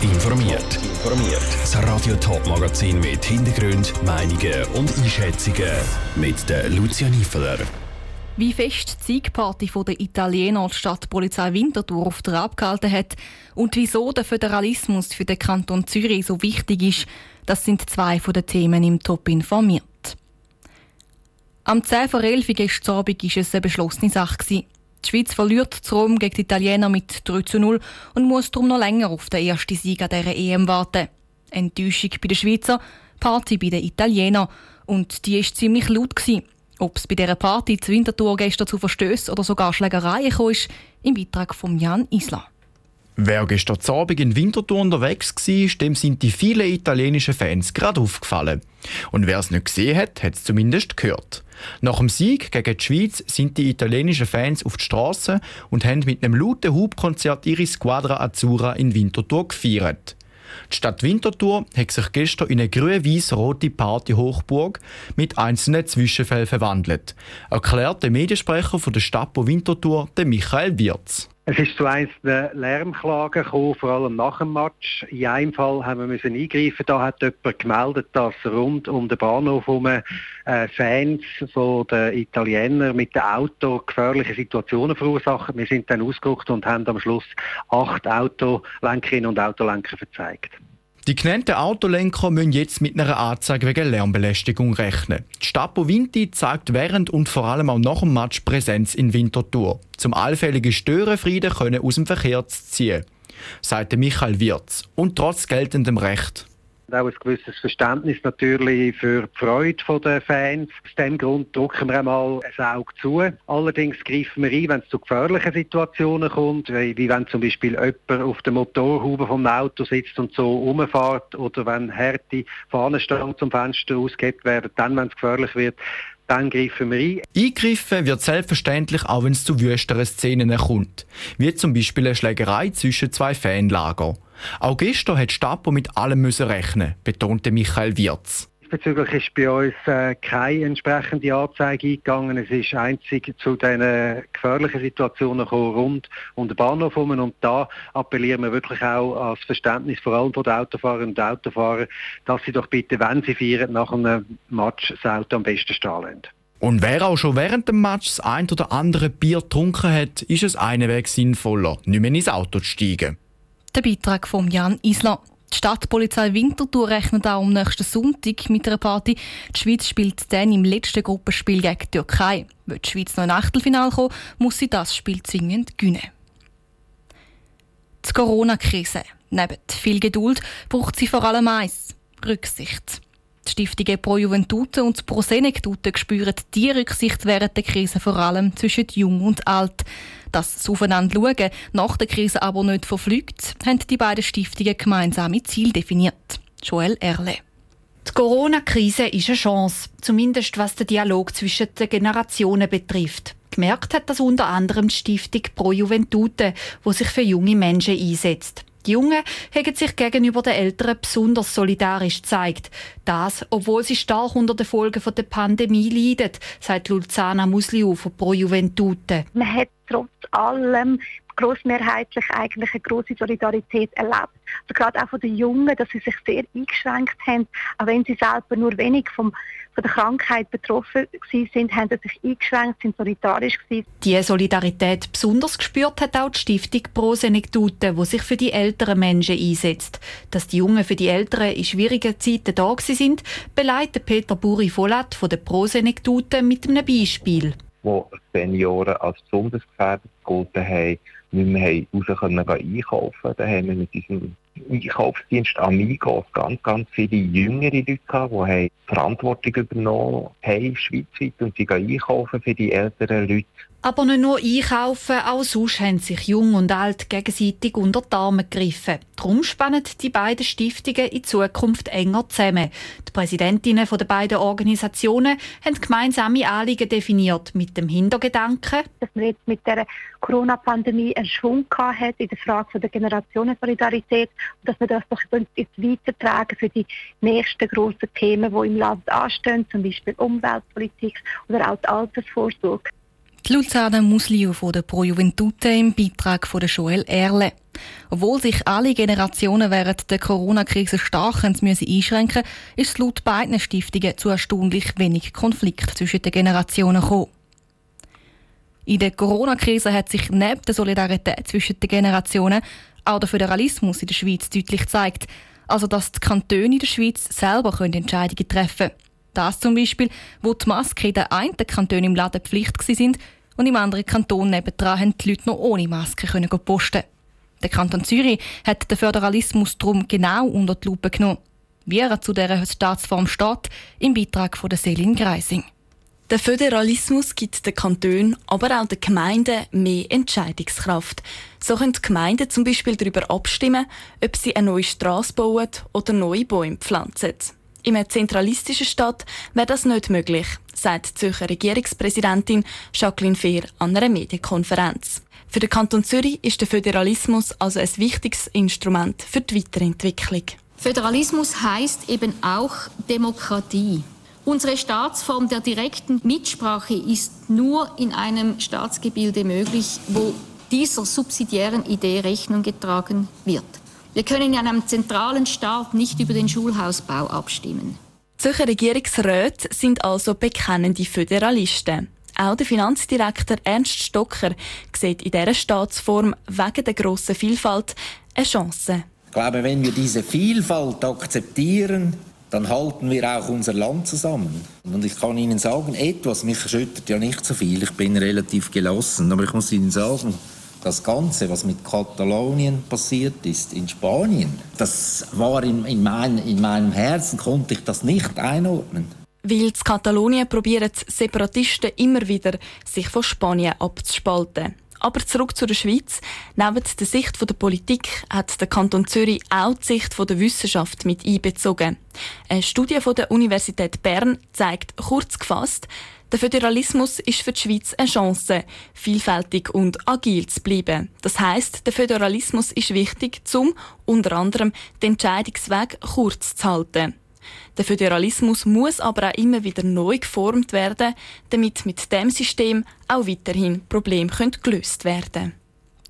Informiert. Informiert. Das Radio Top Magazin mit Hintergrund, Meinungen und Einschätzungen mit der Lucia Niefeler. Wie fest die Siegparty der Italiener Stadtpolizei Winterthur auf der abgehalten hat und wieso der Föderalismus für den Kanton Zürich so wichtig ist, das sind zwei von den Themen im Top informiert. Am 10 vor 11 gestern Abend war es eine beschlossene Sache. Die Schweiz verliert zu Rom gegen die Italiener mit 3 zu 0 und muss darum noch länger auf den ersten Sieg an dieser EM warten. Enttäuschung bei den Schweizer, Party bei den Italienern. Und die war ziemlich laut. Ob es bei dieser Party zu Winterthur gestern zu Verstößen oder sogar Schlägereien kam, im Beitrag von Jan Isler. Wer gestern Abend in Winterthur unterwegs war, dem sind die vielen italienischen Fans gerade aufgefallen. Und wer es nicht gesehen hat, hat es zumindest gehört. Nach dem Sieg gegen die Schweiz sind die italienischen Fans auf die Straße und haben mit einem lauten Hubkonzert ihre Squadra Azzurra in Winterthur gefeiert. Die Stadt Winterthur hat sich gestern in eine grün-weiß-rote Party-Hochburg mit einzelnen Zwischenfällen verwandelt, erklärt der Mediensprecher von der Stadt Winterthur, Michael Wirz. Es ist zu einzelnen Lärmklagen gekommen, vor allem nach dem Match. In einem Fall haben wir müssen eingreifen. Da hat jemand gemeldet, dass rund um den Bahnhof herum äh, Fans von den Italienern mit dem Auto gefährliche Situationen verursachen. Wir sind dann ausgerückt und haben am Schluss acht Autolenkerinnen und Autolenker verzeigt. Die genannten Autolenker müssen jetzt mit einer Anzeige wegen Lärmbelästigung rechnen. Die Stadt Vinti zeigt während und vor allem auch nach dem Match Präsenz in Winterthur, zum allfälligen Störenfrieden können aus dem Verkehr ziehen, sagte Michael Wirz. Und trotz geltendem Recht auch ein gewisses Verständnis natürlich für die Freude der Fans. Aus diesem Grund drücken wir einmal ein Auge zu. Allerdings greifen wir ein, wenn es zu gefährlichen Situationen kommt, wie, wenn zum Beispiel jemand auf der Motorhaube vom Auto sitzt und so rumfährt oder wenn harte Fahnenstangen zum Fenster ausgehebt werden, dann, wenn es gefährlich wird, dann greifen wir ein. Eingriffen wird selbstverständlich auch, wenn es zu wüsteren Szenen kommt, wie zum Beispiel eine Schlägerei zwischen zwei Fanlager. Auch gestern hat Stapo mit allem müssen rechnen, betonte Michael Wirz. Diesbezüglich ist bei uns äh, keine entsprechende Anzeige eingegangen. Es ist einzig zu diesen gefährlichen Situationen gekommen, rund um den Bahnhof herum. Und da appellieren wir wirklich auch als Verständnis, vor allem von den Autofahrerinnen und Autofahrern, dass sie doch bitte, wenn sie feiern, nach einem Match das Auto am besten stehen lassen. Und wer auch schon während dem Match das ein oder andere Bier getrunken hat, ist es einen Weg sinnvoller, nicht mehr ins Auto zu steigen. Der Beitrag von Jan Isler. Die Stadtpolizei Winterthur rechnet auch am nächsten Sonntag mit einer Party. Die Schweiz spielt dann im letzten Gruppenspiel gegen die Türkei. Will die Schweiz noch in Achtelfinale kommen, muss sie das Spiel zwingend gewinnen. Die Corona-Krise. Neben viel Geduld braucht sie vor allem eins: Rücksicht. Die Stiftungen Pro Juventute und Pro Senectute spüren die Rücksicht während der Krise vor allem zwischen Jung und Alt. Dass das Aufeinander schauen nach der Krise aber nicht verflügt, haben die beiden Stiftungen gemeinsame Ziel definiert. Joel Erle. Die Corona-Krise ist eine Chance, zumindest was den Dialog zwischen den Generationen betrifft. Gemerkt hat das unter anderem die Stiftung Pro Juventute, wo sich für junge Menschen einsetzt. Die Jungen haben sich gegenüber den Älteren besonders solidarisch gezeigt. Das, obwohl sie stark unter den Folgen der Pandemie leiden, sagt Luzana Musliu von Pro Juventute. Man hat trotz allem großmehrheitlich eigentlich eine große Solidarität erlebt. Also gerade auch von den Jungen, dass sie sich sehr eingeschränkt haben, auch wenn sie selber nur wenig vom, von der Krankheit betroffen sind, haben sie sich eingeschränkt, sind solidarisch gewesen. Die Solidarität besonders gespürt hat auch die Stiftung Pro Senectute, die sich für die älteren Menschen einsetzt. Dass die Jungen für die Älteren in schwierigen Zeiten da sind, beleitet Peter Buri-Vollat von der Pro Senectute mit einem Beispiel wo Senioren als besonders gefährdet gegolten haben, nicht mehr raus können einkaufen. Da haben wir mit diesem Einkaufsdienst Amigos ganz, ganz viele jüngere Leute gehabt, die Verantwortung übernommen haben, schweizweit, und sie gehen einkaufen für die älteren Leute. Aber nicht nur einkaufen, auch sonst haben sich Jung und Alt gegenseitig unter die Arme gegriffen. Darum spannen die beiden Stiftungen in Zukunft enger zusammen. Die Präsidentinnen der beiden Organisationen haben gemeinsame Anliegen definiert mit dem Hintergedanken, dass man jetzt mit der Corona-Pandemie einen Schwung hat in der Frage der Generationensolidarität und dass wir das doch jetzt weitertragen für die nächsten grossen Themen, die im Land anstehen, zum Beispiel Umweltpolitik oder auch die Altersvorsorge. Die Luzerner Muslio von der Pro Juventute im Beitrag von der Joel Erle. Obwohl sich alle Generationen während der Corona-Krise stark müssen einschränken ist es laut beiden Stiftungen zu erstaunlich wenig Konflikt zwischen den Generationen gekommen. In der Corona-Krise hat sich neben der Solidarität zwischen den Generationen auch der Föderalismus in der Schweiz deutlich gezeigt. Also, dass die Kantone in der Schweiz selber Entscheidungen treffen können. Das zum Beispiel, wo die Maske in den einen Kanton im Laden Pflicht sind und im anderen Kanton nebendran haben die Leute noch ohne Maske können posten Der Kanton Zürich hat den Föderalismus darum genau unter die Lupe genommen. Wie er zu dieser Staatsform steht, im Beitrag von der Selin Greising. Der Föderalismus gibt den Kantonen, aber auch den Gemeinden mehr Entscheidungskraft. So können die Gemeinden zum Beispiel darüber abstimmen, ob sie eine neue Straße bauen oder neue Bäume pflanzen. In einer zentralistischen Stadt wäre das nicht möglich, sagt die Zürcher Regierungspräsidentin Jacqueline Fehr an einer Medienkonferenz. Für den Kanton Zürich ist der Föderalismus also ein wichtiges Instrument für die Weiterentwicklung. Föderalismus heißt eben auch Demokratie. Unsere Staatsform der direkten Mitsprache ist nur in einem Staatsgebilde möglich, wo dieser subsidiären Idee Rechnung getragen wird. Wir können in einem zentralen Staat nicht über den Schulhausbau abstimmen. Zürcher Regierungsräte sind also bekennende Föderalisten. Auch der Finanzdirektor Ernst Stocker sieht in dieser Staatsform wegen der grossen Vielfalt eine Chance. Ich glaube, wenn wir diese Vielfalt akzeptieren, dann halten wir auch unser Land zusammen. Und ich kann Ihnen sagen, etwas, mich erschüttert ja nicht so viel, ich bin relativ gelassen, aber ich muss Ihnen sagen, das Ganze, was mit Katalonien passiert ist, in Spanien, das war in, in, mein, in meinem Herzen, konnte ich das nicht einordnen. Weil in Katalonien probieren Separatisten immer wieder, sich von Spanien abzuspalten. Aber zurück zu der Schweiz. Neben der Sicht der Politik hat der Kanton Zürich auch die Sicht der Wissenschaft mit einbezogen. Eine Studie von der Universität Bern zeigt kurz gefasst, der Föderalismus ist für die Schweiz eine Chance, vielfältig und agil zu bleiben. Das heißt, der Föderalismus ist wichtig, um unter anderem den Entscheidungsweg kurz zu halten. Der Föderalismus muss aber auch immer wieder neu geformt werden, damit mit dem System auch weiterhin Probleme gelöst werden können.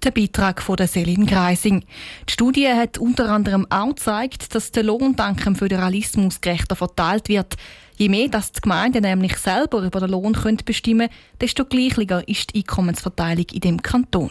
Der Beitrag von der Selin Greising. Die Studie hat unter anderem auch gezeigt, dass der Lohn dank dem Föderalismus gerechter verteilt wird. Je mehr dass die Gemeinden nämlich selber über den Lohn bestimmen können, desto gleichlicher ist die Einkommensverteilung in dem Kanton.